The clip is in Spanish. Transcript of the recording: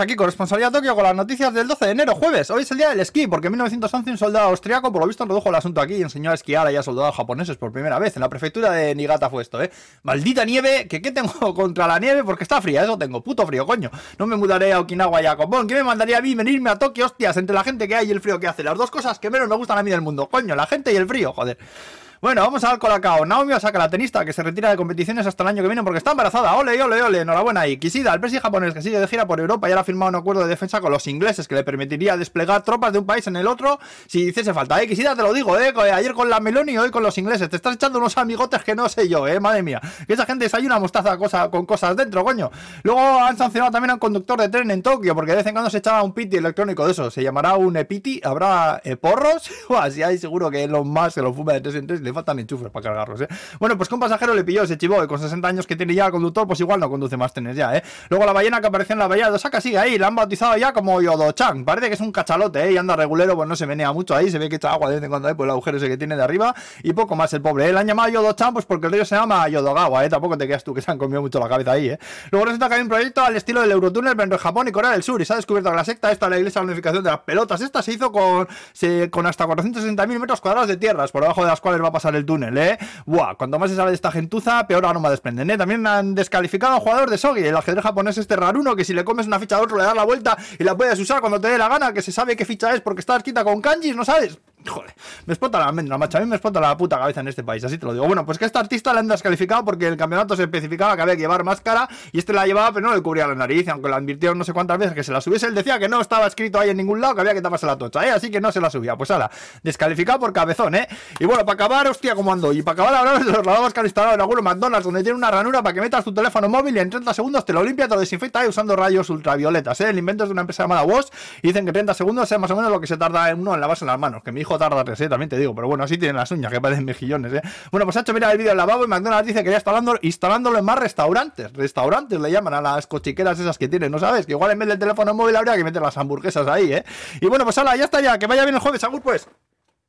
Aquí con responsabilidad Tokio con las noticias del 12 de enero, jueves. Hoy es el día del esquí, porque en 1911 un soldado austriaco, por lo visto, introdujo el asunto aquí y enseñó a esquiar a soldados japoneses por primera vez. En la prefectura de Niigata fue esto, ¿eh? Maldita nieve, que qué tengo contra la nieve porque está fría, eso tengo, puto frío, coño. No me mudaré a Okinawa ya, copón. ¿Qué me mandaría a mí venirme a Tokio, hostias, entre la gente que hay y el frío que hace? Las dos cosas que menos me gustan a mí del mundo, coño, la gente y el frío, joder. Bueno, vamos a dar Colacao. Naomi Osaka, la tenista, que se retira de competiciones hasta el año que viene porque está embarazada. Ole, ole, ole. Enhorabuena. Y Kishida, el presidente japonés que sigue de gira por Europa y ahora ha firmado un acuerdo de defensa con los ingleses que le permitiría desplegar tropas de un país en el otro si hiciese falta. Eh, te lo digo, eh. Ayer con la Meloni y hoy con los ingleses. Te estás echando unos amigotes que no sé yo, eh. Madre mía. Que esa gente hay una mostaza cosa, con cosas dentro, coño. Luego han sancionado también a un conductor de tren en Tokio porque de vez en cuando se echaba un piti electrónico de eso. Se llamará un epiti. Habrá eh, porros. Así hay seguro que los más se lo fuma de tres en tres. Le faltan enchufes para cargarlos, ¿eh? Bueno, pues que un pasajero le pilló, se chivó y con 60 años que tiene ya el conductor, pues igual no conduce más trenes ya, ¿eh? Luego la ballena que apareció en la bahía de Osaka sigue ahí, la han bautizado ya como Yodo-chan. Parece que es un cachalote, ¿eh? Y anda regulero, pues no se menea mucho ahí, se ve que echa agua de vez en cuando, ¿eh? Pues el agujero ese que tiene de arriba y poco más el pobre, ¿eh? Le han llamado Yodo-chan pues porque el río se llama Yodogawa, ¿eh? Tampoco te quedas tú que se han comido mucho la cabeza ahí, ¿eh? Luego resulta que hay un proyecto al estilo del Eurotúnel entre Japón y Corea del Sur y se ha descubierto que la secta esta, la Iglesia de la Unificación de las Pelotas, esta se hizo con, se, con hasta 460.000 metros cuadrados de tierras, por debajo de las cuales va a pasar el túnel, ¿eh? Buah, cuando más se sabe de esta gentuza, peor aroma desprenden, ¿eh? También han descalificado a jugador de Sogi, el ajedrez japonés este raruno, que si le comes una ficha de otro le das la vuelta y la puedes usar cuando te dé la gana, que se sabe qué ficha es porque está escrita con kanjis, ¿no sabes? Joder, me explota la almendra, macho. A mí me explota la puta cabeza en este país, así te lo digo. Bueno, pues que a este artista le han descalificado porque el campeonato se especificaba que había que llevar máscara y este la llevaba, pero no le cubría la nariz. Aunque le advirtieron no sé cuántas veces que se la subiese, él decía que no estaba escrito ahí en ningún lado que había que taparse la tocha, ¿eh? Así que no se la subía. Pues ahora, descalificado por cabezón, ¿eh? Y bueno, para acabar, hostia, como ando. Y para acabar, ahora los lavabos que han instalado en algunos McDonald's donde tiene una ranura para que metas tu teléfono móvil y en 30 segundos te lo limpia, te lo desinfecta y usando rayos ultravioletas, ¿eh? El invento es de una empresa llamada Bosch y dicen que 30 segundos es más o menos lo que se tarda en uno en lavarse las manos. Que mi hijo tarda tres, ¿eh? También te digo, pero bueno, así tienen las uñas, que parecen mejillones, ¿eh? Bueno, pues ha hecho mirar el vídeo del lavabo y McDonald's dice que ya está instalándolo en más restaurantes. Restaurantes le llaman a las cochiqueras esas que tienen, ¿no sabes? Que igual en vez del teléfono móvil habría que meter las hamburguesas ahí, ¿eh? Y bueno, pues hala, ya está ya, que vaya bien el jueves, Agur, pues.